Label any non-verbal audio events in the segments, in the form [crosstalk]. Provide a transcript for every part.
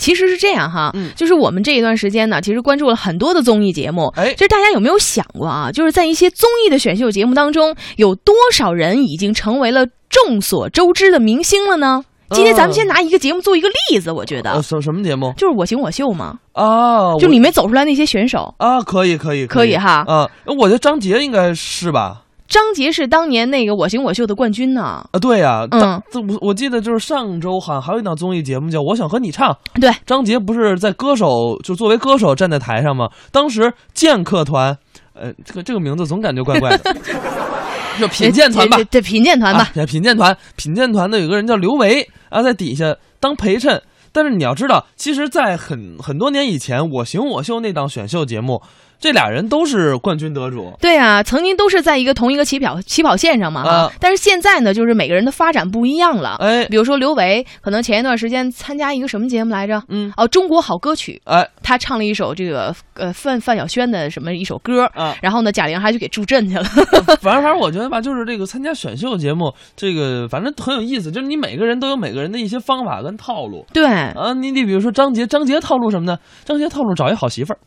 其实是这样哈，嗯就是我们这一段时间呢，其实关注了很多的综艺节目。哎就是大家有没有想过啊？就是在一些综艺的选秀节目当中，有多少人已经成为了众所周知的明星了呢？今天咱们先拿一个节目做一个例子，我觉得、呃，什什么节目就是我行我秀嘛，啊？就里面走出来那些选手。啊，可以可以可以哈啊，我觉得张杰应该是吧？张杰是当年那个我行我秀的冠军呢。啊，对呀、嗯这我我记得就是上周好像还有一档综艺节目叫《我想和你唱》，对，张杰不是在歌手就作为歌手站在台上吗？当时剑客团，呃，这个这个名字总感觉怪怪的，[laughs] 就品鉴团吧对，品鉴团吧。啊，品鉴团，品鉴团的有个人叫刘维啊，在底下当陪衬。但是你要知道，其实，在很很多年以前，《我行我秀》那档选秀节目，这俩人都是冠军得主。对啊，曾经都是在一个同一个起跑起跑线上嘛、啊但是现在呢，就是每个人的发展不一样了。哎比如说刘维，可能前一段时间参加一个什么节目来着？嗯，哦，中国好歌曲，哎他唱了一首这个呃范范晓萱的什么一首歌，啊，然后呢，贾玲还去给助阵去了。[laughs] 反正反正我觉得吧，就是这个参加选秀节目，这个反正很有意思，就是你每个人都有每个人的一些方法跟套路对，啊。你你比如说张杰，张杰套路什么呢？张杰套路找一好媳妇儿，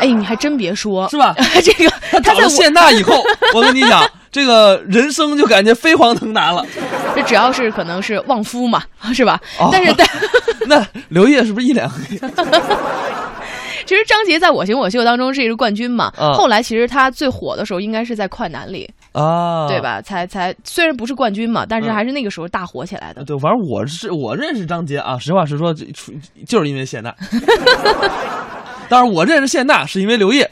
哎，你还真别说，是吧？[laughs] 这个他找了在谢娜以后，[laughs] 我跟你讲，这个人生就感觉飞黄腾达了。这只要是可能是旺夫嘛，是吧？哦但是 [laughs] 但那刘烨是不是一脸黑？其实张杰在我行我秀当中是一个冠军嘛，嗯后来其实他最火的时候应该是在快男里，啊，对？吧？才才虽然不是冠军嘛，但是嗯还是那个时候大火起来的。对，反正我是我认识张杰啊，实话实说，就就是因为谢娜。当然，我认识谢娜是因为刘烨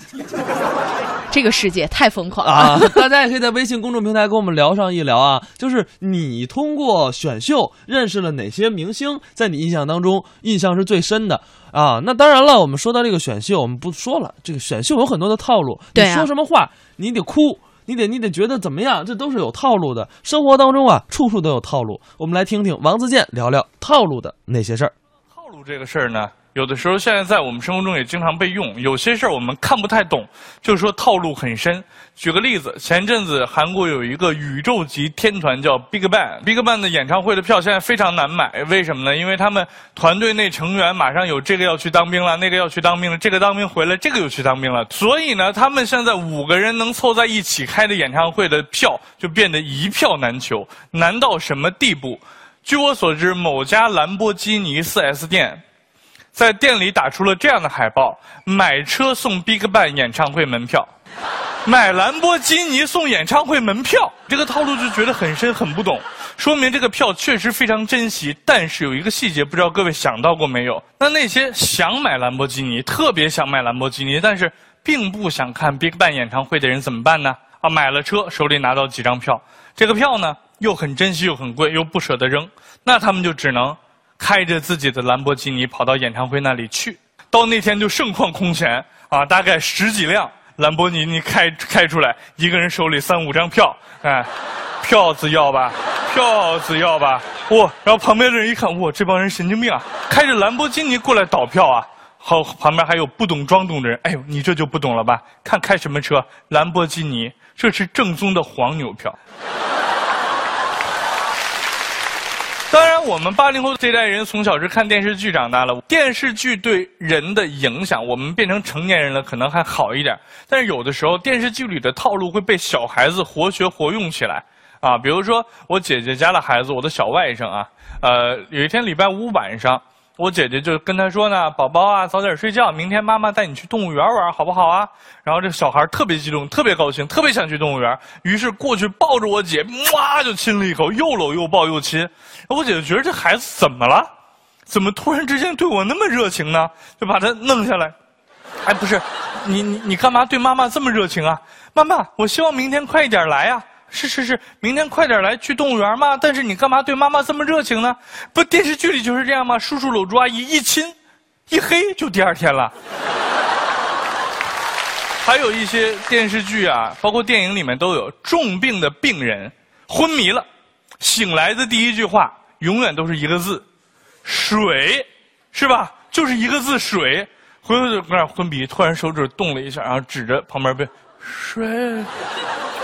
这个世界太疯狂了。啊。大家也可以在微信公众平台跟我们聊上一聊啊，就是你通过选秀认识了哪些明星，在你印象当中印象是最深的啊？那当然了，我们说到这个选秀，我们不说了，这个选秀有很多的套路，你对啊说什么话你得哭。你得你得觉得怎么样，这都是有套路的。生活当中啊，处处都有套路。我们来听听王自健聊聊套路的那些事儿。套路这个事儿呢，有的时候现在在我们生活中也经常被用。有些事儿我们看不太懂，就是说套路很深。举个例子，前阵子韩国有一个宇宙级天团叫 BigBang，BigBang 的演唱会的票现在非常难买，为什么呢？因为他们团队内成员马上有这个要去当兵了，那个要去当兵了，这个当兵回来，这个又去当兵了，所以呢，他们现在五个人能凑在一起开的演唱会的票就变得一票难求，难到什么地步？据我所知，某家兰博基尼 4S 店在店里打出了这样的海报：买车送 BigBang 演唱会门票，买兰博基尼送演唱会门票。这个套路就觉得很深，很不懂，说明这个票确实非常珍惜。但是有一个细节，不知道各位想到过没有？那那些想买兰博基尼，特别想买兰博基尼，但是并不想看 BigBang 演唱会的人怎么办呢？啊，买了车，手里拿到几张票，这个票呢又很珍惜又很贵，又不舍得扔，那他们就只能开着自己的兰博基尼跑到演唱会那里去。到那天就盛况空前啊，大概十几辆兰博基尼开开出来，一个人手里三五张票，哎，票子要吧，票子要吧，哇！然后旁边的人一看，哇，这帮人神经病啊，开着兰博基尼过来倒票啊。好，旁边还有不懂装懂的人，哎呦，你这就不懂了吧？看开什么车，兰博基尼，这是正宗的黄牛票。当然，我们八零后这代人从小是看电视剧长大的，电视剧对人的影响，我们变成成年人了可能还好一点，但是有的时候电视剧里的套路会被小孩子活学活用起来啊。比如说我姐姐家的孩子，我的小外甥啊，呃，有一天礼拜五晚上，我姐姐就跟他说呢：“宝宝啊，早点睡觉，明天妈妈带你去动物园玩，好不好啊？”然后这小孩特别激动，特别高兴，特别想去动物园，于是过去抱着我姐，哇就亲了一口，又搂又抱又亲。我姐姐觉得这孩子怎么了？怎么突然之间对我那么热情呢？就把他弄下来。哎，不是，你你你干嘛对妈妈这么热情啊？妈妈，我希望明天快一点来啊！是是是，明天快点来去动物园嘛。但是你干嘛对妈妈这么热情呢？不，电视剧里就是这样吗？叔叔搂住阿姨一亲，一黑就第二天了。[laughs] 还有一些电视剧啊，包括电影里面都有重病的病人昏迷了，醒来的第一句话永远都是一个字：水，是吧？就是一个字水。回头就搁那昏迷，突然手指动了一下，然后指着旁边被水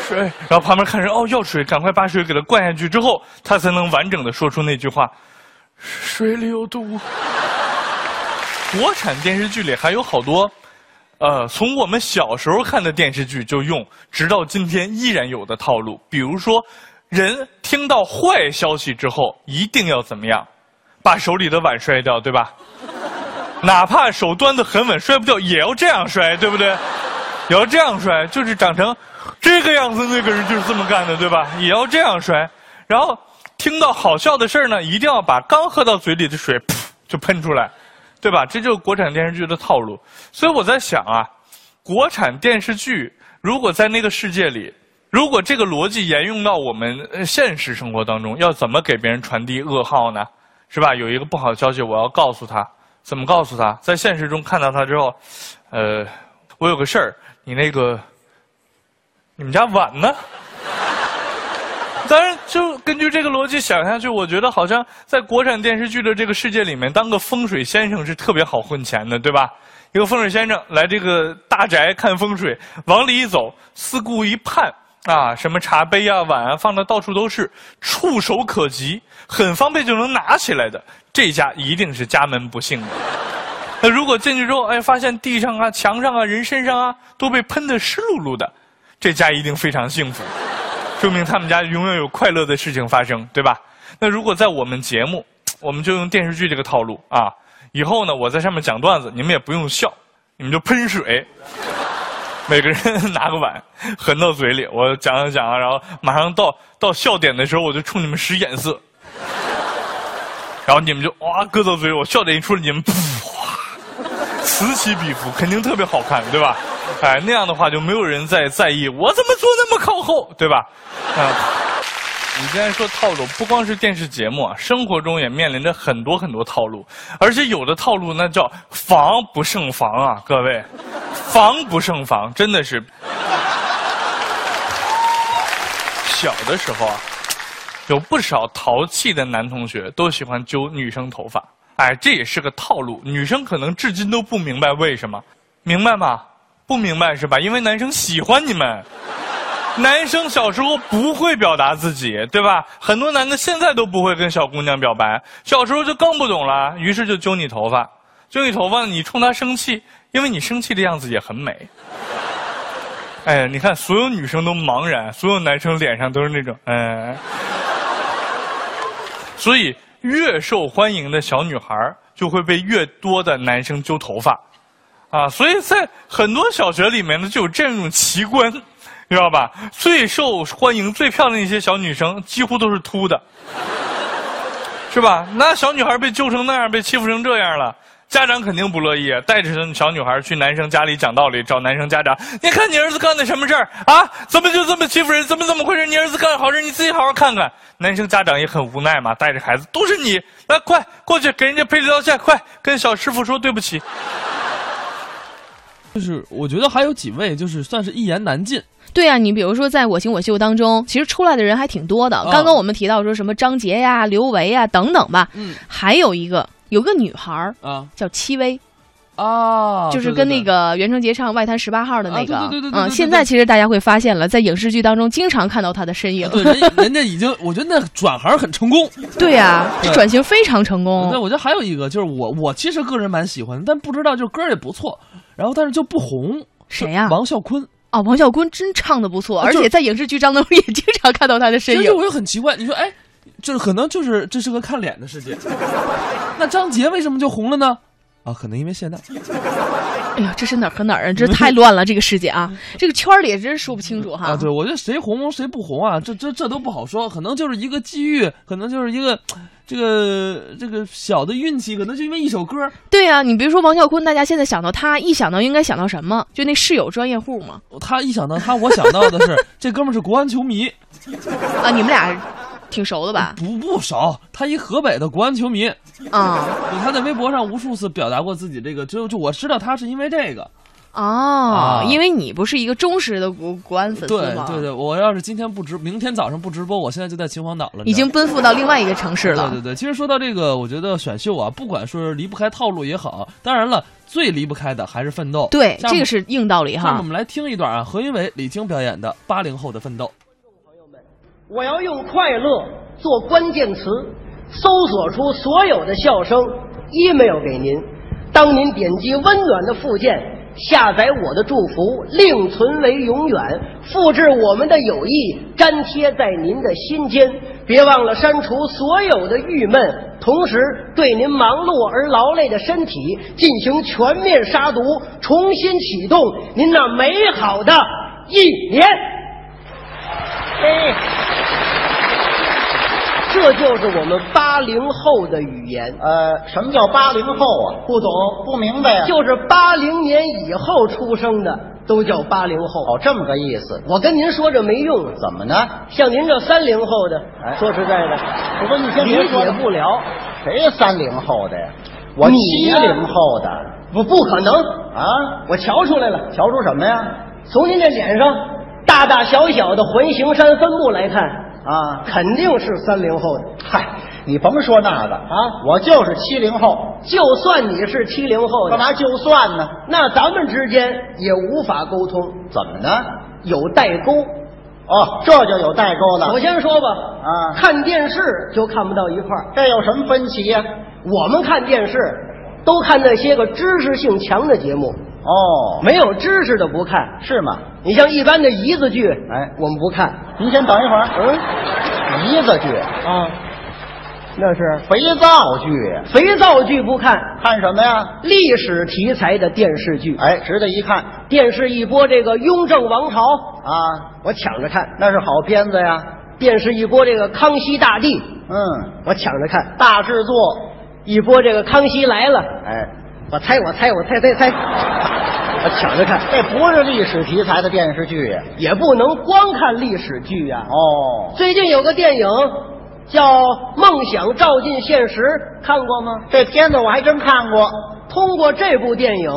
水，然后旁边看人哦要水，赶快把水给他灌下去之后，他才能完整的说出那句话：水里有毒。国产电视剧里还有好多，呃，从我们小时候看的电视剧就用，直到今天依然有的套路。比如说，人听到坏消息之后一定要怎么样？把手里的碗摔掉，对吧？[laughs] 哪怕手端的很稳，摔不掉也要这样摔，对不对？也要这样摔，就是长成这个样子，那个人就是这么干的，对吧？也要这样摔。然后听到好笑的事儿呢，一定要把刚喝到嘴里的水噗就喷出来，对吧？这就是国产电视剧的套路。所以我在想啊，国产电视剧如果在那个世界里，如果这个逻辑沿用到我们现实生活当中，要怎么给别人传递噩耗呢？是吧？有一个不好的消息，我要告诉他，怎么告诉他？在现实中看到他之后，呃，我有个事儿，你那个，你们家碗呢？当然，就根据这个逻辑想下去，我觉得好像在国产电视剧的这个世界里面，当个风水先生是特别好混钱的，对吧？一个风水先生来这个大宅看风水，往里一走，四顾一盼啊，什么茶杯啊、碗啊，放的到处都是，触手可及，很方便就能拿起来的，这家一定是家门不幸的。那 [laughs] 如果进去之后，哎，发现地上啊、墙上啊、人身上啊都被喷得湿漉漉的，这家一定非常幸福。[laughs] 说明他们家永远有快乐的事情发生，对吧？那如果在我们节目，我们就用电视剧这个套路啊。以后呢，我在上面讲段子，你们也不用笑，你们就喷水，[laughs] 每个人拿个碗，含到嘴里，我讲讲讲，然后马上到到笑点的时候，我就冲你们使眼色，然后你们就哇搁到嘴里，我笑点一出来，你们噗，此起彼伏，肯定特别好看，对吧？哎，那样的话就没有人再在意我怎么坐那么靠后，对吧？啊，你既然说套路，不光是电视节目啊，生活中也面临着很多很多套路，而且有的套路那叫防不胜防啊，各位，防不胜防，真的是。小的时候啊，有不少淘气的男同学都喜欢揪女生头发，哎，这也是个套路，女生可能至今都不明白为什么，明白吗？不明白是吧？因为男生喜欢你们，男生小时候不会表达自己，对吧？很多男的现在都不会跟小姑娘表白，小时候就更不懂了，于是就揪你头发，揪你头发，你冲他生气，因为你生气的样子也很美。哎，你看，所有女生都茫然，所有男生脸上都是那种，嗯。所以，越受欢迎的小女孩就会被越多的男生揪头发。啊，所以在很多小学里面呢，就有这样一种奇观，你知道吧？最受欢迎、最漂亮的一些小女生，几乎都是秃的，是吧？那小女孩被揪成那样，被欺负成这样了，家长肯定不乐意，带着小女孩去男生家里讲道理，找男生家长。你看你儿子干的什么事儿啊？怎么就这么欺负人？怎么怎么回事？你儿子干的好事，你自己好好看看。男生家长也很无奈嘛，带着孩子，都是你，来，快过去给人家赔礼道歉，快跟小师傅说对不起。[laughs] 就是我觉得还有几位，就是算是一言难尽。对啊，你比如说在我行我秀当中，其实出来的人还挺多的。刚刚我们提到说什么张杰呀、刘维呀等等吧，嗯，还有一个有个女孩儿啊叫戚薇，哦，就是跟那个袁成杰唱《外滩十八号》的那个，啊对对对嗯，现在其实大家会发现了，在影视剧当中经常看到她的身影。对人人家已经，我觉得那转行很成功。[laughs] 对呀，这转型非常成那功。我觉得还有一个就是我，我其实个人蛮喜欢，但不知道就是歌也不错，然后但是就不红。谁呀王啸坤。哦，王啸坤真唱的不错，而且在影视剧当中也经常看到他的身影其实。我就很奇怪，你说哎，这可能就是这是个看脸的世界。那张杰为什么就红了呢？啊，可能因为谢娜。哎呀，这是哪儿和哪儿啊？这太乱了，这个世界啊，这个圈儿里也真是说不清楚哈。啊，对，我觉得谁红谁不红啊，这这这都不好说，可能就是一个机遇，可能就是一个这个这个小的运气，可能就因为一首歌，对呀、你比如说王啸坤，大家现在想到他，一想到应该想到什么？就那室友专业户嘛。他一想到他，我想到的是 [laughs] 这哥们儿是国安球迷，啊，你们俩挺熟的吧？不不熟，他一河北的国安球迷，啊、对他在微博上无数次表达过自己这个，就就我知道他是因为这个，哦，啊因为你不是一个忠实的国国安粉丝吗？对对对，我要是今天不直，明天早上不直播，我现在就在秦皇岛了，已经奔赴到另外一个城市了。对对对，其实说到这个，我觉得选秀啊，不管说是离不开套路也好，当然了，最离不开的还是奋斗。对，这个是硬道理哈下面我。们来听一段啊，何云伟、李菁表演的八零后的奋斗。我要用快乐做关键词，搜索出所有的笑声，email 给您。当您点击温暖的附件，下载我的祝福，另存为永远，复制我们的友谊，粘贴在您的心间。别忘了删除所有的郁闷，同时对您忙碌而劳累的身体进行全面杀毒，重新启动您那美好的一年。[laughs] 这就是我们八零后的语言，呃，什么叫八零后啊？不懂不明白呀、就是八零年以后出生的都叫八零后。哦，这么个意思。我跟您说这没用，怎么呢？像您这三零后的，哎说实在的，我说你先别理说了解不了，谁三零后的呀？我你七零后的不不可能。啊！我瞧出来了，瞧出什么呀？从您这脸上大大小小的环形山分布来看，啊，肯定是三零后的。嗨，你甭说那个啊我就是七零后，就算你是七零后的，干嘛就算呢？那咱们之间也无法沟通，怎么呢？有代沟。哦，这就有代沟了我。先说吧，啊看电视就看不到一块儿。这有什么分歧呀、我们看电视都看那些个知识性强的节目，哦，没有知识的不看。是吗？你像一般的姨子剧，哎我们不看。您先等一会儿。嗯姨子剧、啊，那是肥皂剧，肥皂剧不看，看什么呀？历史题材的电视剧。哎，值得一看电视一播这个雍正王朝，啊，我抢着看；那是好片子呀。电视一播这个康熙大帝，嗯，我抢着看；大制作，一播这个康熙来了，哎，我猜我猜我猜猜猜，我抢着看。这不是历史题材的电视剧呀。也不能光看历史剧呀、哦，最近有个电影叫《梦想照进现实》，看过吗？这片子我还真看过。通过这部电影，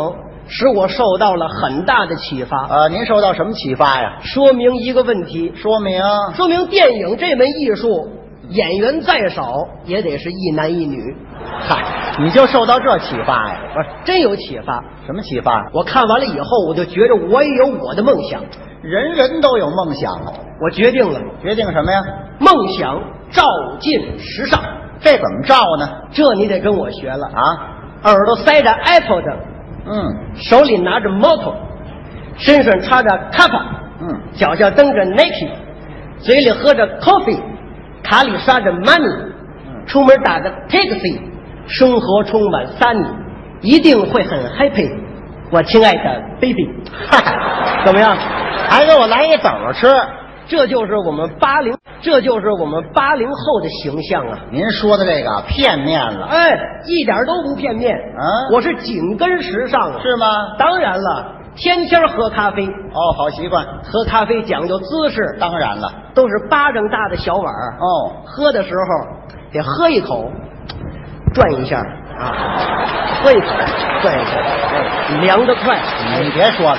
使我受到了很大的启发，呃，您受到什么启发呀？说明一个问题，说明说明电影这门艺术，演员再少也得是一男一女。嗨，你就受到这启发呀？不是真有启发。什么启发？我看完了以后，我就觉着我也有我的梦想。人人都有梦想啊，我决定了，决定什么呀？梦想照进时尚。这怎么照呢？这你得跟我学了啊！啊，耳朵塞着 Apple 的，嗯手里拿着 Moto，身上插着 Kappa，嗯，脚下蹬着 Nike，嘴里喝着 coffee，卡里刷着 money，出门打个 taxi，生活充满 sunny，一定会很 happy，我亲爱的 baby，嗨，怎么样？还给我来一枣儿吃。这就是我们八零，这就是我们八零后的形象啊！您说的这个片面了，哎，一点都不片面，啊我是紧跟时尚啊！是吗？当然了，天天喝咖啡，哦，好习惯。喝咖啡讲究姿势，当然了。都是巴掌大的小碗儿哦，喝的时候得喝一口，转一下啊，喝一口，转一下，哎，凉得快，你别说了，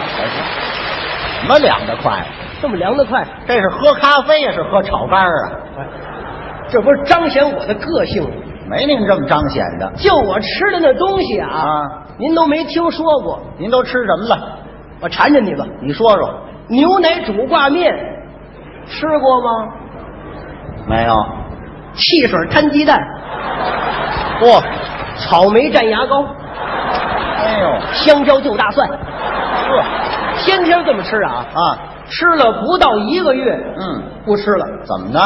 什么凉得快？这么凉得快，这是喝咖啡呀，是喝炒肝啊？哎，这不是彰显我的个性吗？没您这么彰显的。就我吃的那东西啊，啊您都没听说过，您都吃什么了？我馋着你吧。你说说。牛奶煮挂面，吃过吗？没有。汽水摊鸡蛋，嚯、草莓蘸牙膏，哎呦，香蕉就大蒜，呵天天这么吃啊啊，吃了不到一个月，嗯，不吃了，怎么呢？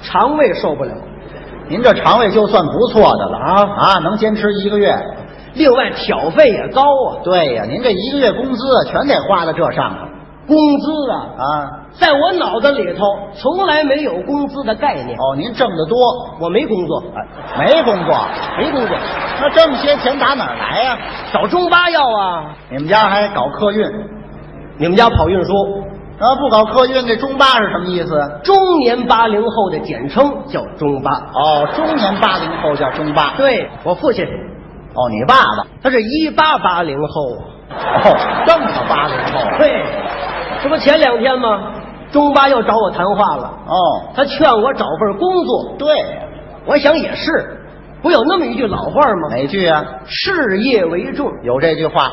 肠胃受不了。您这肠胃就算不错的了啊啊，能坚持一个月。另外挑费也高啊，对呀，您这一个月工资全得花在这上头工资啊，啊。在我脑子里头从来没有工资的概念。哦，您挣得多，我没工作，哎，没工作，没工作，那这么些钱打哪儿来呀？找中巴要啊。你们家还搞客运你们家跑运输，啊？不搞客运，这中巴是什么意思？中年八零后的简称叫中巴。哦，中年八零后叫中巴。对我父亲，哦，你爸爸他是一八八零后。哦，这么个八零后。对，这不前两天吗？中巴又找我谈话了，哦，他劝我找份工作。对，我想也是，不有那么一句老话吗？哪句啊？事业为重。有这句话。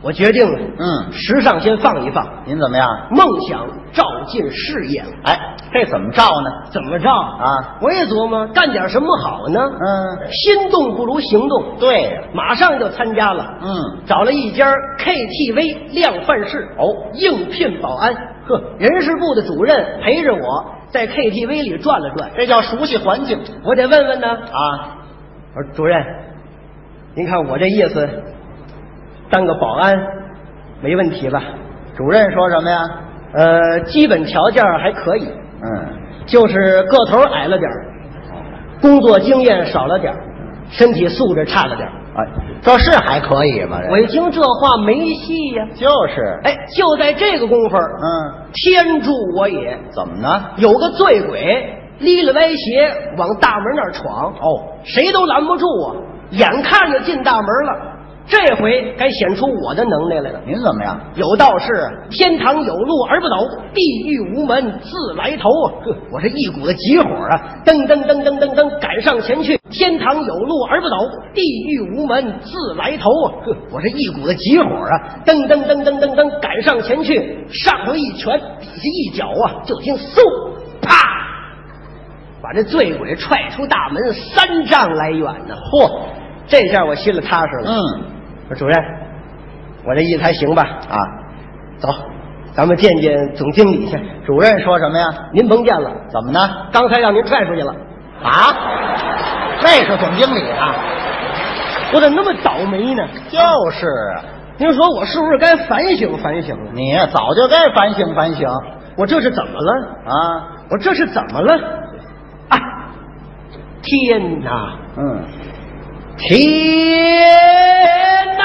我决定了，嗯时尚先放一放，您怎么样？梦想照进事业了。哎，这怎么照呢？怎么照啊？我也琢磨干点什么好呢？嗯，心动不如行动，对呀，马上就参加了。嗯，找了一家 KTV 量贩式哦应聘保安。呵，人事部的主任陪着我在 KTV 里转了转，这叫熟悉环境我得问问呢。啊。我说主任，您看我这意思，当个保安没问题吧？主任说什么呀？呃，基本条件还可以，嗯，就是个头矮了点儿工作经验少了点儿身体素质差了点儿哎，这是还可以吗？我一听这话没戏呀、就是，哎，就在这个功夫，嗯，天助我也！怎么呢？有个醉鬼离了歪斜往大门那儿闯，哦，谁都拦不住啊！眼看着进大门了，这回该显出我的能耐来了。您怎么样？有道是“天堂有路而不走，地狱无门自来投”啊！[laughs] 呵，我这一股子急火啊，噔噔噔噔噔噔赶上前去。天堂有路而不走，地狱无门自来投啊！呵，我这一股子急火啊，噔噔噔噔噔噔赶上前去，上头一拳，底下一脚啊，就听嗖啪，把这醉鬼踹出大门三丈来远呢。嚯，这下我心里踏实了。嗯，我说主任，我这意思还行吧？啊，走，咱们见见总经理去。主任说什么呀？您甭见了，怎么呢？刚才让您踹出去了，啊，那是总经理啊。我怎么那么倒霉呢？就是啊，您说我是不是该反省反省了？你早就该反省反省我这是怎么了？啊。我这是怎么了？啊！天哪！嗯，天哪！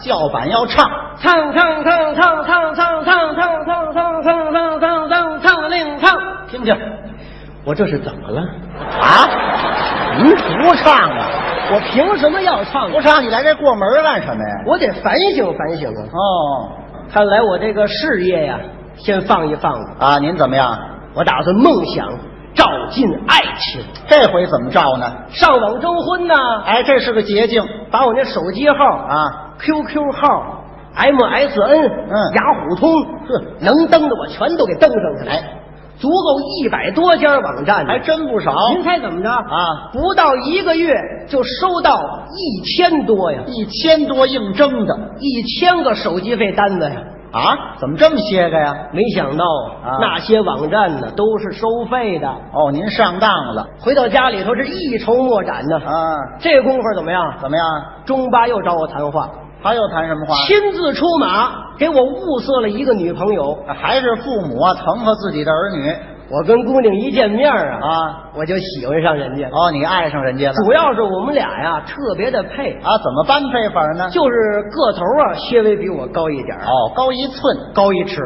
叫板要唱，唱唱唱唱唱唱唱唱唱唱唱唱唱唱唱令唱，听听我这是怎么了？啊。您不唱啊？我凭什么要唱？不唱，你来这过门干什么呀？我得反省反省啊！哦，看来我这个事业呀，先放一放。啊，您怎么样？我打算梦想照进爱情，这回怎么照呢？上网征婚呢，哎，这是个捷径。把我那手机号、啊。QQ 号、MSN、嗯。雅虎通，呵，能登的我全都给登上去了。哎，足够一百多家网站。呢，还真不少。您猜怎么着？啊。不到一个月就收到一千多呀，一千多应征的。一千个手机费单子呀。啊？怎么这么些个呀？没想到啊那些网站呢都是收费的。哦，您上当了回到家里头是一筹莫展呢。啊？这功夫怎么样？怎么样？中巴又找我谈话，他又谈什么话？亲自出马给我物色了一个女朋友。还是父母啊疼和自己的儿女我跟姑娘一见面啊，啊？我就喜欢上人家。哦，你爱上人家了主要是我们俩呀特别的配，啊？怎么般配法呢？就是个头啊稍微比我高一点儿哦，高一寸高一尺。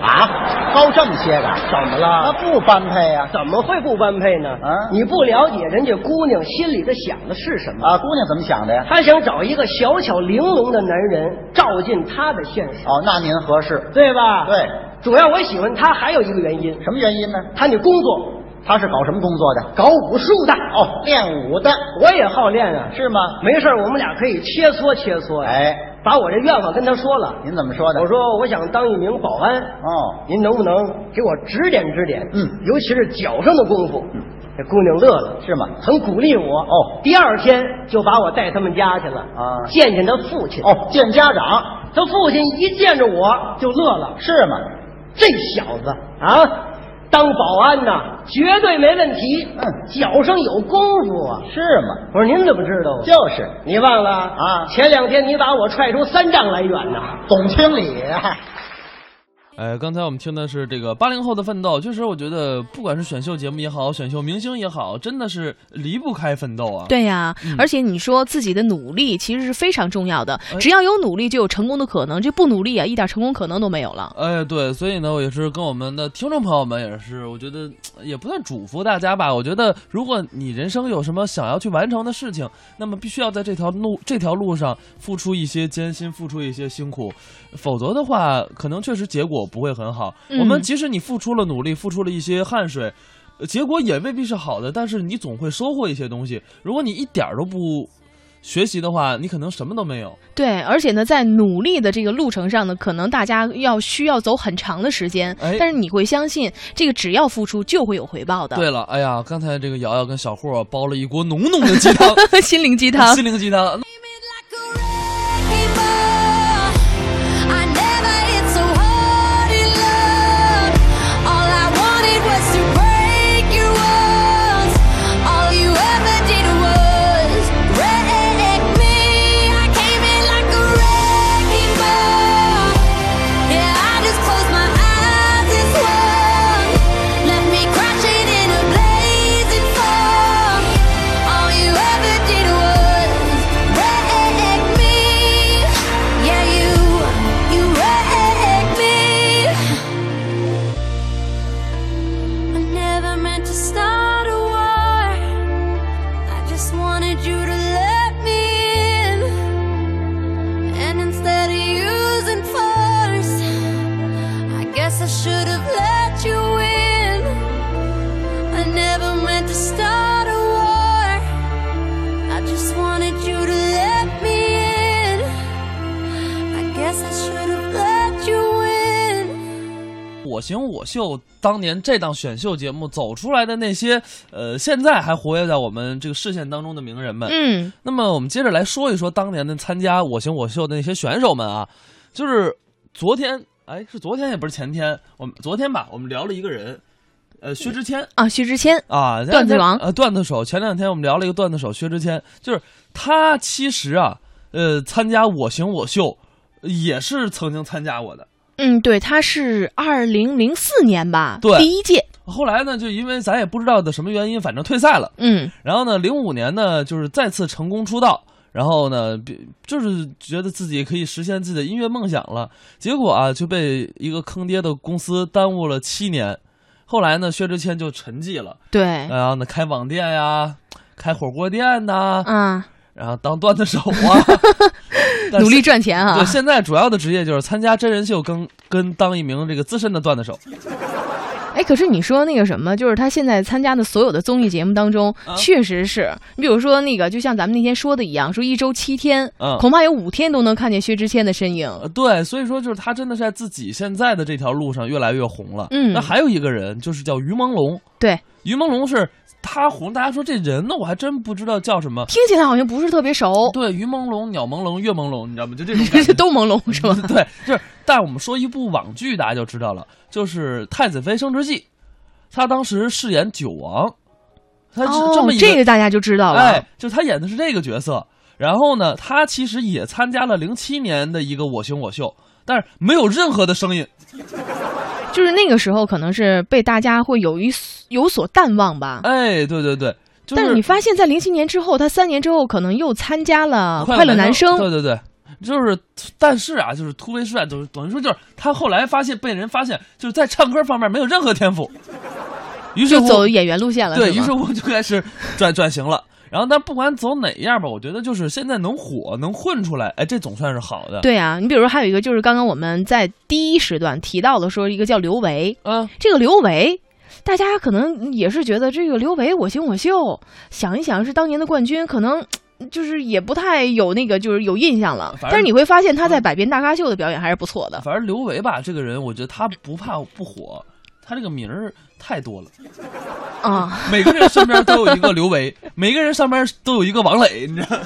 啊，高这么些个，怎么那了？不般配呀？怎么会不般配呢？啊你不了解人家姑娘心里的想的是什么？啊，姑娘怎么想的呀？她想找一个小巧玲珑的男人，照进她的现实，哦，那您合适。对吧？。对，主要我喜欢他还有一个原因，什么原因呢？他那工作他是搞什么工作的？搞武术的，哦，练武的，我也好练啊。是吗？没事我们俩可以切磋切磋呀。哎，把我这愿望跟他说了，您怎么说的？我说我想当一名保安，哦，您能不能给我指点指点？嗯尤其是脚上的功夫。嗯这姑娘乐了，是吗？很鼓励我。哦第二天就把我带他们家去了啊见见他父亲。哦，见家长他父亲一见着我就乐了，是吗？这小子啊，当保安呐，绝对没问题。嗯脚上有功夫啊。是吗？我说您怎么知道？就是你忘了啊前两天你把我踹出三丈来远呐。总经理呀，哎，刚才我们听的是这个八零后的奋斗，确实我觉得不管是选秀节目也好，选秀明星也好，真的是离不开奋斗啊。对呀、嗯而且你说自己的努力其实是非常重要的，哎只要有努力就有成功的可能，这不努力啊，一点成功可能都没有了。哎，对，所以呢，我也是跟我们的听众朋友们也是，我觉得呃也不算嘱咐大家吧。我觉得，如果你人生有什么想要去完成的事情，那么必须要在这条路这条路上付出一些艰辛，付出一些辛苦，否则的话，可能确实结果不会很好。嗯我们即使你付出了努力，付出了一些汗水。呃结果也未必是好的，但是你总会收获一些东西。如果你一点儿都不学习的话，你可能什么都没有。对，而且呢，在努力的这个路程上呢，可能大家要需要走很长的时间，哎但是你会相信，这个只要付出就会有回报的。对了，哎呀，刚才这个瑶瑶跟小霍煲了一锅浓浓的鸡汤，[laughs] 心灵鸡汤心。灵鸡汤。秀当年这档选秀节目走出来的那些，呃，现在还活跃在我们这个视线当中的名人们。嗯，那么我们接着来说一说当年的参加我型我秀的那些选手们啊，就是昨天，哎，是昨天也不是前天，我们昨天吧，我们聊了一个人，呃，薛之谦啊，薛之谦，啊，段子王呃，段子手。前两天我们聊了一个段子手薛之谦，就是他其实啊，呃，参加我型我秀也是曾经参加过的。嗯，对，他是二零零四年吧，对。第一届，后来呢，就因为咱也不知道的什么原因，反正退赛了。嗯，然后呢，零五年呢，就是再次成功出道，然后呢，比就是觉得自己可以实现自己的音乐梦想了。结果啊，就被一个坑爹的公司耽误了七年。后来呢，薛之谦就沉寂了，对，然后呢，开网店呀，开火锅店呐，啊，然后当段子手啊，[laughs] 努力赚钱啊对，，现在主要的职业就是参加真人秀跟跟当一名这个资深的段子手。哎，可是你说那个什么，就是他现在参加的所有的综艺节目当中，啊确实是你比如说那个，就像咱们那天说的一样，说一周七天，嗯恐怕有五天都能看见薛之谦的身影。呃，对，所以说就是他真的是在自己现在的这条路上越来越红了。嗯那还有一个人就是叫于朦胧，对，于朦胧是他红，大家说这人呢，我还真不知道叫什么。听起来好像不是特别熟，对，鱼朦胧、鸟朦胧、月朦胧，你知道吗？就这种感觉。[laughs] 都朦胧是吧？[laughs] 对，就是，但我们说一部网剧，大家就知道了，就是《太子妃升职记》，他当时饰演九王，他是这哦么一，这个大家就知道了。哎，就他演的是这个角色。然后呢，他其实也参加了零七年的一个《我型我秀》，但是没有任何的声音。就是那个时候可能是被大家会有一有所淡忘吧。哎，对对对，就但是你发现，在零七年之后，他三年之后可能又参加了《快乐男声》对对对，就是，但是啊，就是突围失败，就是等于说就是他后来发现被人发现，就是在唱歌方面没有任何天赋，于是乎就走演员路线了。对于是我就开始转转型了。然后，但不管走哪样吧，我觉得就是现在能火能混出来，哎，这总算是好的。，对啊，你比如说还有一个就是刚刚我们在第一时段提到的，说一个叫刘维，嗯，这个刘维。大家可能也是觉得这个刘维我行我秀，想一想是当年的冠军，可能就是也不太有那个就是有印象了。但是你会发现他在百变大咖秀的表演还是不错的。反正刘维吧，这个人，我觉得他不怕不火，他这个名儿太多了，啊，每个人身边都有一个刘维，[laughs] 每个人上边都有一个王磊，你知道，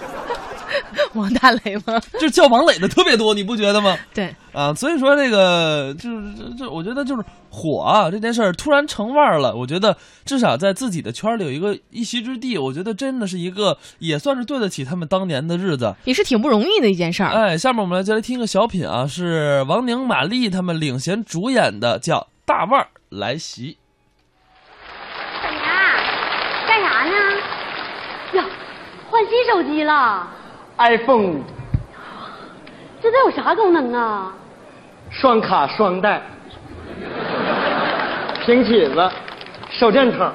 王大雷吗？就是叫王磊的特别多，你不觉得吗？对，啊，所以说这个就是这这，我觉得就是火啊这件事儿突然成腕儿了，我觉得至少在自己的圈儿里有一个一席之地，我觉得真的是一个也算是对得起他们当年的日子。也是挺不容易的一件事儿。哎，下面我们来再来听个小品啊，是王宁、马丽他们领衔主演的，叫《大腕儿来袭怎么样？干啥呢？呀，换新手机了，iPhone 这都有啥功能啊？双卡双待，平起子，手电筒，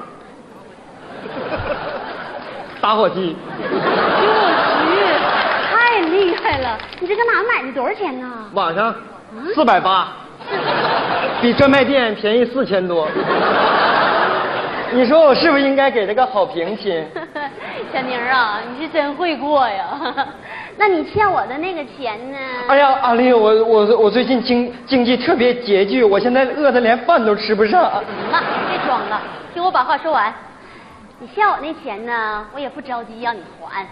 打火机，我去，太厉害了！你这搁哪买的？多少钱呢？网上四百八，比专卖店便宜四千多。你说我是不是应该给他个好评亲？[laughs] 小宁啊，你是真会过呀。[laughs] 那你欠我的那个钱呢？哎呀，阿丽，我我我最近经经济特别拮据，我现在饿得连饭都吃不上。行了，别装了，听我把话说完。你欠我那钱呢，我也不着急让你还。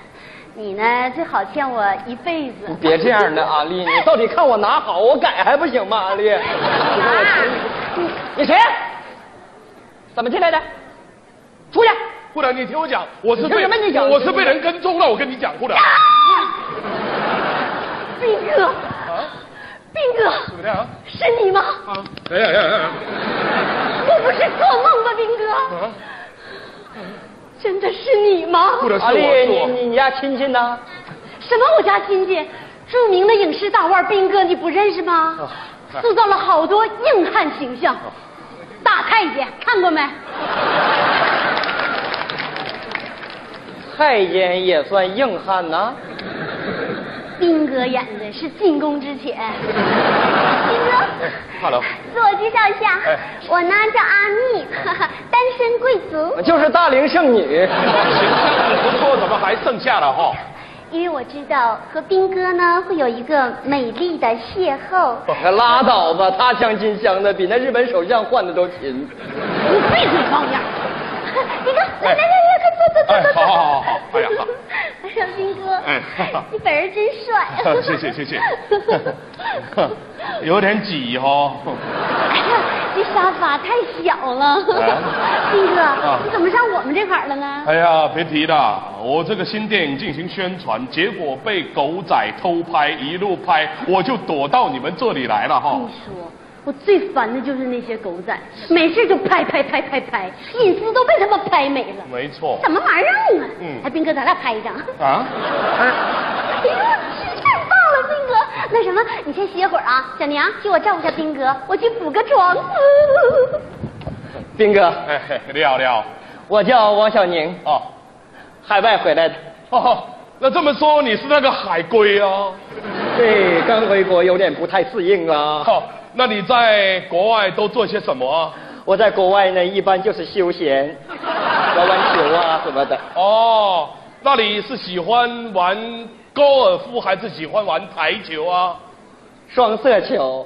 你呢，最好欠我一辈子。你别这样的，阿丽，[laughs] 你到底看我哪好，我改还不行吗？阿丽，你谁？怎么进来的？出去！不然你听我讲，我是被什么你讲我是被人跟踪了，我跟你讲过的。斌哥，啊斌哥，怎么样？是你吗？啊哎呀呀呀！我不是做梦吧，斌哥？啊，真的是你吗？不能是阿丽，我，你你你家亲戚呢？什么我家亲戚？著名的影视大腕斌哥，你不认识吗？塑造了好多硬汉形象。大太监看过没？太监也算硬汉呐。斌哥演的是进宫之前。[laughs] 斌哥，Hello，自我介绍一下哎，我呢叫阿蜜，[laughs] 单身贵族。就是大龄剩女。形象不错，怎么还剩下了哈？因为我知道和斌哥呢会有一个美丽的邂逅。拉倒吧，他相亲相的比那日本首相换的都勤。你闭嘴，方样。[laughs] 斌哥，来来来哎。好好好好哎呀好哎呀，斌哥，哎你本人真帅。谢 [laughs] 谢谢谢，[laughs] 有点挤哦。哎呀，这沙发太小了。斌哥，你怎么上我们这块儿了呢？哎呀，别提了，我这个新电影进行宣传，结果被狗仔偷拍，一路拍，我就躲到你们这里来了哈你。说，我最烦的就是那些狗仔，没事就拍拍拍拍拍，隐私都被他们拍没了。没错。什么玩意儿啊？嗯哎，斌哥，咱俩拍一张。啊？哎呦，太棒了，斌哥！那什么，你先歇会儿啊，小娘替我照顾一下斌哥，我去补个妆。[laughs] 斌哥，哎，嘿你好你好。我叫王小宁，哦海外回来的。哦，那这么说你是那个海龟啊？对，刚回国有点不太适应啊。哦，那你在国外都做些什么啊？我在国外呢，一般就是休闲，[laughs] 玩玩球啊什么的。哦，那你是喜欢玩高尔夫还是喜欢玩台球啊？双色球，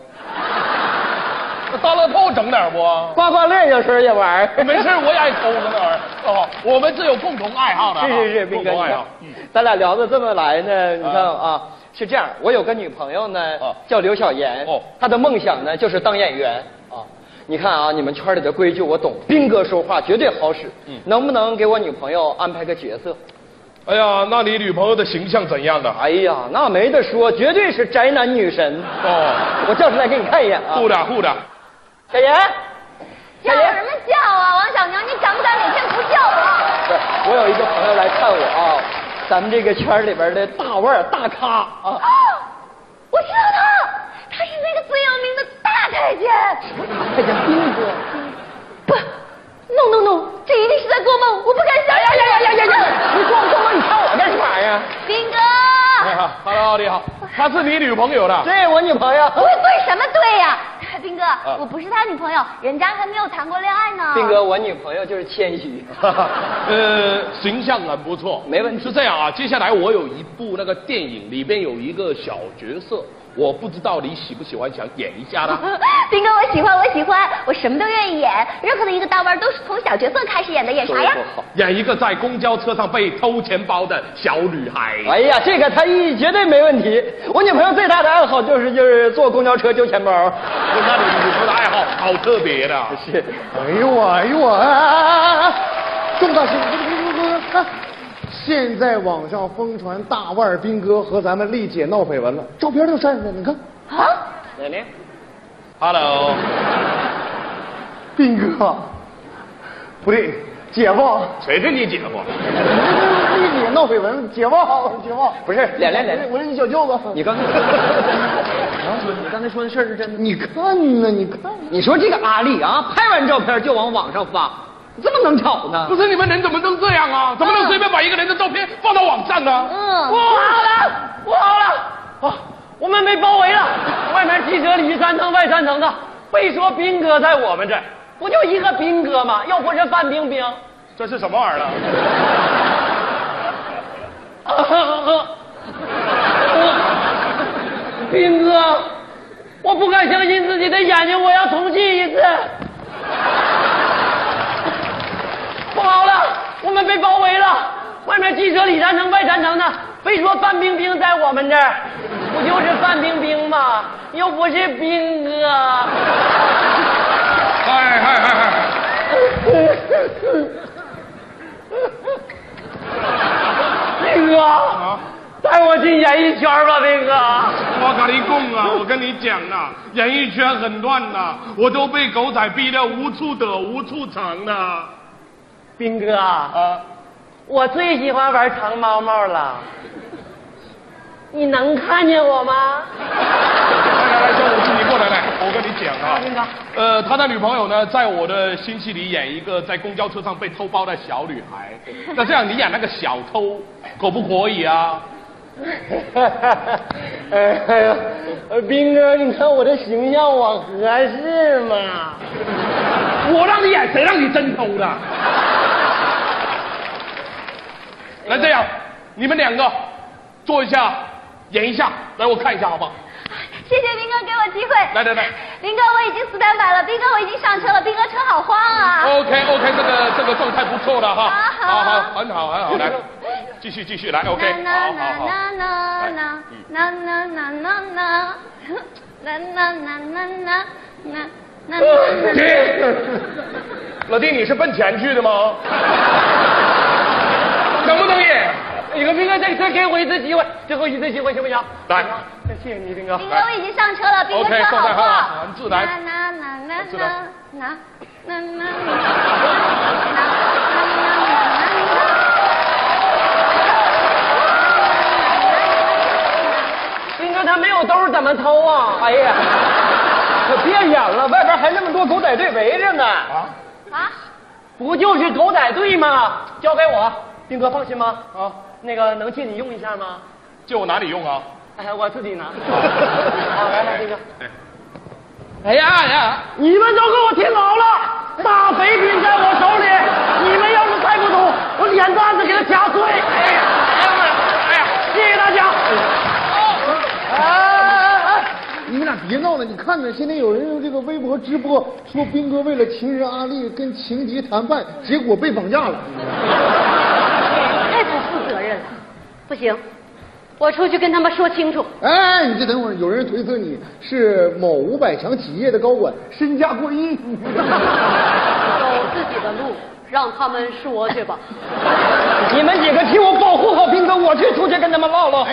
大乐透整点不啊？刮刮乐有时候也玩。没事，我也爱抽着玩。哦，我们是有共同爱好的啊。是是是，斌哥，你看共同爱好。嗯，咱俩聊得这么来呢，你看啊，是这样，我有个女朋友呢啊，叫刘小妍，哦她的梦想呢就是当演员啊。你看啊，你们圈里的规矩我懂，斌哥说话绝对好使，嗯能不能给我女朋友安排个角色？哎呀，那你女朋友的形象怎样的？哎呀，那没得说，绝对是宅男女神。哦，我叫出来给你看一眼啊，护的护的。小妍，叫什么叫啊，王小宁，你敢不敢哪天不叫我？不是，我有一个朋友来看我啊，咱们这个圈里边的大腕大咖啊。哦，我知道他，他是那个最有名的大太监。太监斌哥，不，no no no，这一定是在做梦，我不敢相信。呀呀呀呀呀！你做做梦，你看我干什么呀？斌哥，你好，Hello，你好，她是你女朋友的。对我女朋友。对对什么对呀？斌哥，我不是他女朋友，人家还没有谈过恋爱呢。斌哥，我女朋友就是谦虚。[laughs] 呃，形象很不错，没问题是这样啊，接下来我有一部那个电影，里边有一个小角色，我不知道你喜不喜欢，想演一下呢？[laughs] 斌哥，我喜欢，我喜欢，我什么都愿意演，任何的一个大腕都是从小角色开始演的，演啥呀？演一个在公交车上被偷钱包的小女孩。哎呀，这个他一绝对没问题。我女朋友最大的爱好就是就是坐公交车丢钱包。那你女朋友的爱好好特别的。是，哎呦我，哎呦我，啊啊啊啊！钟大师，啊现在网上疯传大腕儿兵哥和咱们丽姐闹绯闻了，照片都晒出来了，你看，啊？奶奶，Hello，兵哥，不对，姐夫，谁是你姐夫？丽姐闹绯闻，姐夫，姐夫，不是脸脸脸我是你小舅子。你刚才，你刚才说的事儿是真的？你看呢？你看，你说这个阿丽啊，拍完照片就往网上发，这么能吵呢不？是你们人怎么能这样啊？怎么能随便把一个人的照片放到网上呢？嗯不好了，不好了！啊，我们被包围了，外面记者里三层外三层的，非说兵哥在我们这儿，不就一个兵哥吗？要不是范冰冰。这是什么玩意儿？[laughs] 斌哥，我不敢相信自己的眼睛，我要重进一次。不好了，我们被包围了，外面记者里三层外三层的，非说范冰冰在我们这儿，不就是范冰冰吗？又不是兵哥。嗨嗨嗨嗨！兵哥，带我进演艺圈吧，兵哥。我跟你讲啊，我跟你讲啊，演艺圈很乱呐、我都被狗仔逼得无处躲无处藏呢。斌哥啊，我最喜欢玩藏猫猫了，你能看见我吗？来来来，小伙子，你过来来，[laughs] 我跟你讲啊斌哥，呃，他的女朋友呢，在我的新戏里演一个在公交车上被偷包的小女孩。那这样你演那个小偷，可不可以啊？[laughs] 哎呀，呃斌哥，你看我这形象我合适吗？我让你演，谁让你真偷的？[laughs] 来，这样，你们两个坐一下，演一下，来我看一下好不好？谢谢斌哥给我机会。来来来斌哥我已经 stand by 了，斌哥我已经上车了，斌哥车好慌啊。OK OK，这个这个状态不错了哈，好好好，很好很好，来，继续继续来，OK，好好好。那那那那那那那那那那那那那那那那停！老弟，你是奔钱去的吗？[laughs] 能不能演？一个斌哥，再再给我一次机会，最后一次机会行不行？来，谢谢你，斌哥。斌哥我已经上车了，斌哥 OK，车好状态很好晃。很自然那那那自然那那那那兜怎么偷啊？哎呀，[laughs] 可别演了，外边还那么多狗仔队围着呢。啊啊！不就是狗仔队吗？交给我，斌哥放心吗？啊，那个能借你用一下吗？借我哪里用啊？哎，我自己拿。[laughs] 好，来来，斌哥。哎呀哎呀！你们都给我听好了，大肥品在我手里，你们要是再不走，我脸蛋子给他夹碎。哎呀哎呀！谢谢大家。哎哎哎！你们俩别闹了！你看着，现在有人用这个微博直播说斌哥为了情人阿丽跟情敌谈判，结果被绑架了。太不负责任了，不行，我出去跟他们说清楚。哎，你这等会儿，有人推测你是某五百强企业的高管，身价过亿。走自己的路，让他们说去吧。你们几个替我保护好斌哥，我去出去跟他们唠唠。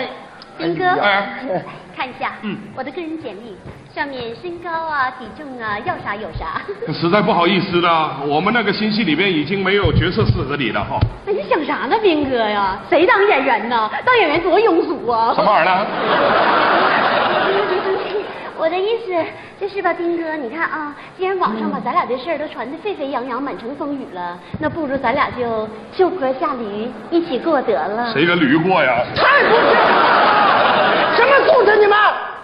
斌哥，哎，看一下，嗯我的个人简历，上面身高啊、体重啊，要啥有啥。实在不好意思了，我们那个星系里面已经没有角色适合你了哈。哎，你想啥呢，斌哥呀？谁当演员呢？当演员多庸俗啊！什么玩意儿呢？[laughs] 我的意思就是吧，斌哥，你看啊，既然网上把咱俩的事儿都传得沸沸扬扬、满城风雨了，那不如咱俩就就坡下驴，一起过得了。谁跟驴过呀？[laughs] 太不是！你们？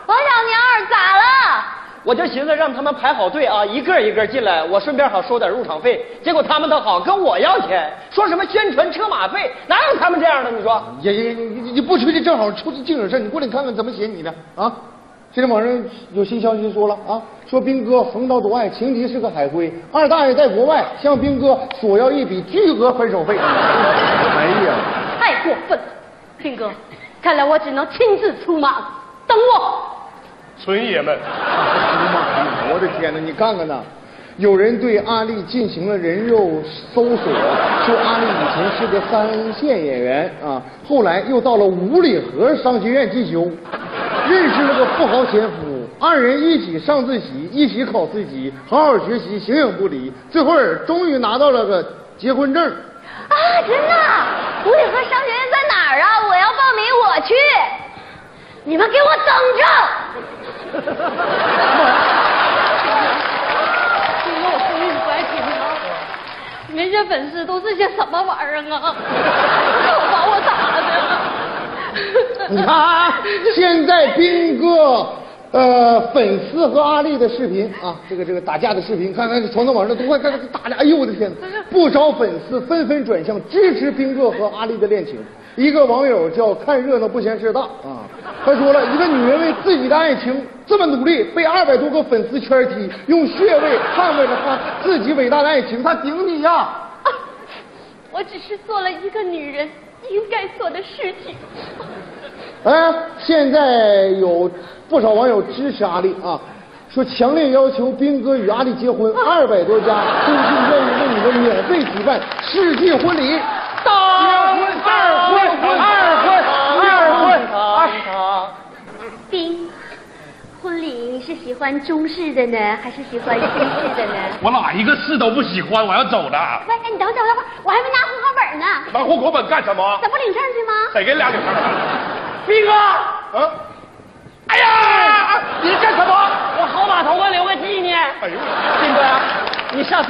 王小娘儿咋了？我就寻思让他们排好队啊，一个一个进来，我顺便好收点入场费。结果他们倒好，跟我要钱，说什么宣传车马费，哪有他们这样的？你说？也也你你你不出去，正好出净有事你过来看看怎么写你的啊？现在网上有新消息说了啊，说兵哥横刀夺爱，情敌是个海归，二大爷在国外向兵哥索要一笔巨额分手费。[laughs] 哎呀，太过分了，兵哥，看来我只能亲自出马，等我。纯爷们。我的天哪，你看看呐，有人对阿丽进行了人肉搜索，说阿丽以前是个三线演员啊，后来又到了五里河商学院进修，认识了个富豪前夫，二人一起上自习，一起考四级，好好学习，形影不离，最后终于拿到了个结婚证。啊，真的？五里河商学院在哪儿啊？我要报名，我去。你们给我等着！斌哥，我终于不爱听了。那些粉丝都是些什么玩意儿啊？[laughs] 可把我打的！你看啊，现在斌哥。呃，粉丝和阿丽的视频啊，这个这个打架的视频，看看从那网上都快看打架，哎呦我的天哪！[laughs] 不少粉丝纷纷转向支持斌哥和阿丽的恋情。一个网友叫看热闹不嫌事大啊，他说了一个女人为自己的爱情这么努力，被二百多个粉丝圈踢，用血味捍卫了她自己伟大的爱情，她顶你呀！我只是做了一个女人应该做的事情。哎，现在有不少网友支持阿丽啊，说强烈要求斌哥与阿丽结婚，二百多家中心愿意为你们免费举办世纪婚礼。结婚二婚二婚二婚二丁，婚礼你是喜欢中式的呢，还是喜欢西式的呢？我哪一个式都不喜欢，我要走了。喂，哎，你等会儿，等会儿，我还没拿户口本呢，拿户口本干什么？咱不领证去吗？谁给俩领证？兵哥，啊！哎呀，你干什么？我好码头啊，留个纪念。哎呦，斌哥呀，你下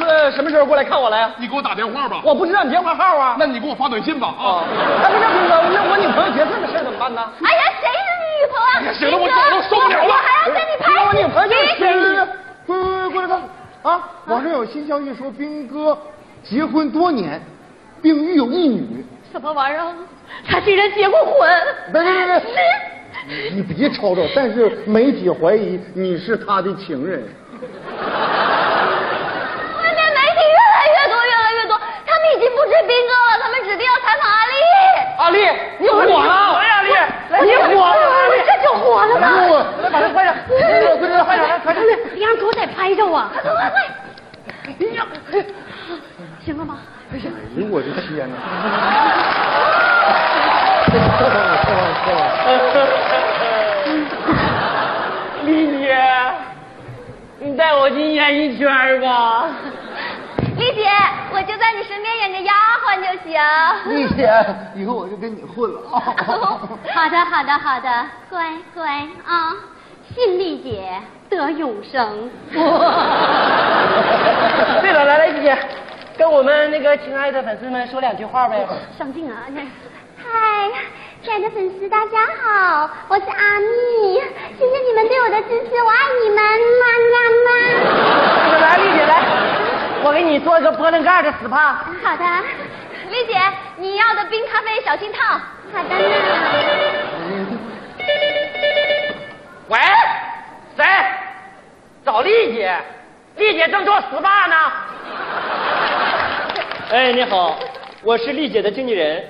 过来看我来呀？你给我打电话吧。我不知道你电话号啊。那你给我发短信吧啊！哎，不是斌哥，那我女朋友结婚的事怎么办呢？哎呀，谁是你女朋友啊？行了我走了受不了了我还要跟你拍。我女朋友就是别别别，快快快过来看啊！网上有新消息说斌哥结婚多年，并育有一女。什么玩意儿？他竟然结过婚？别别别别，你别吵吵。但是媒体怀疑你是他的情人。外面媒体越来越多，越来越多，他们已经不止斌哥了，他们指定要采访阿丽。阿丽，你火了！哎，阿丽，你火了！阿丽，这就火了吗？哎呦来，把他快点，快点，快点，来，快点！别让狗仔拍着我！快快快快！哎呀，行了吗？哎呦我的天哪！丽姐，你带我进演艺圈吧。丽姐，我就在你身边演个丫鬟就行。丽姐，以后我就跟你混了啊。[laughs] [laughs] 好的，好的，好的，乖乖啊！信丽姐得永生。[laughs] 对了，来来，丽姐，跟我们那个亲爱的粉丝们说两句话呗。上镜啊！嗨，亲爱的粉丝，大家好，我是阿蜜，谢谢你们对我的支持，我爱你们，么么么。来，丽姐来，我给你做一个波棱盖的 SPA。好的，丽姐，你要的冰咖啡小心烫。好的呢。喂，谁？找丽姐，丽姐正做 SPA 呢。[laughs] 哎，你好，我是丽姐的经纪人，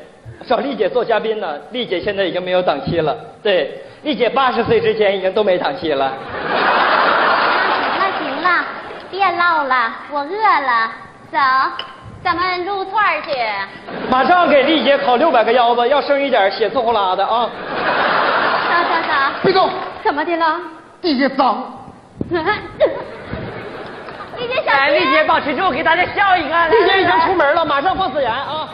找丽姐做嘉宾呢。丽姐现在已经没有档期了，对，丽姐八十岁之前已经都没档期了。别唠了，我饿了，走，咱们撸串去。马上给丽姐烤六百个腰子，要剩一点血呲呼啦的啊！走走走，别动，怎么的了？地下脏。[laughs] 丽姐小来，丽姐保持住，给大家笑一个。[laughs] 丽姐已经出门了，马上放死眼啊！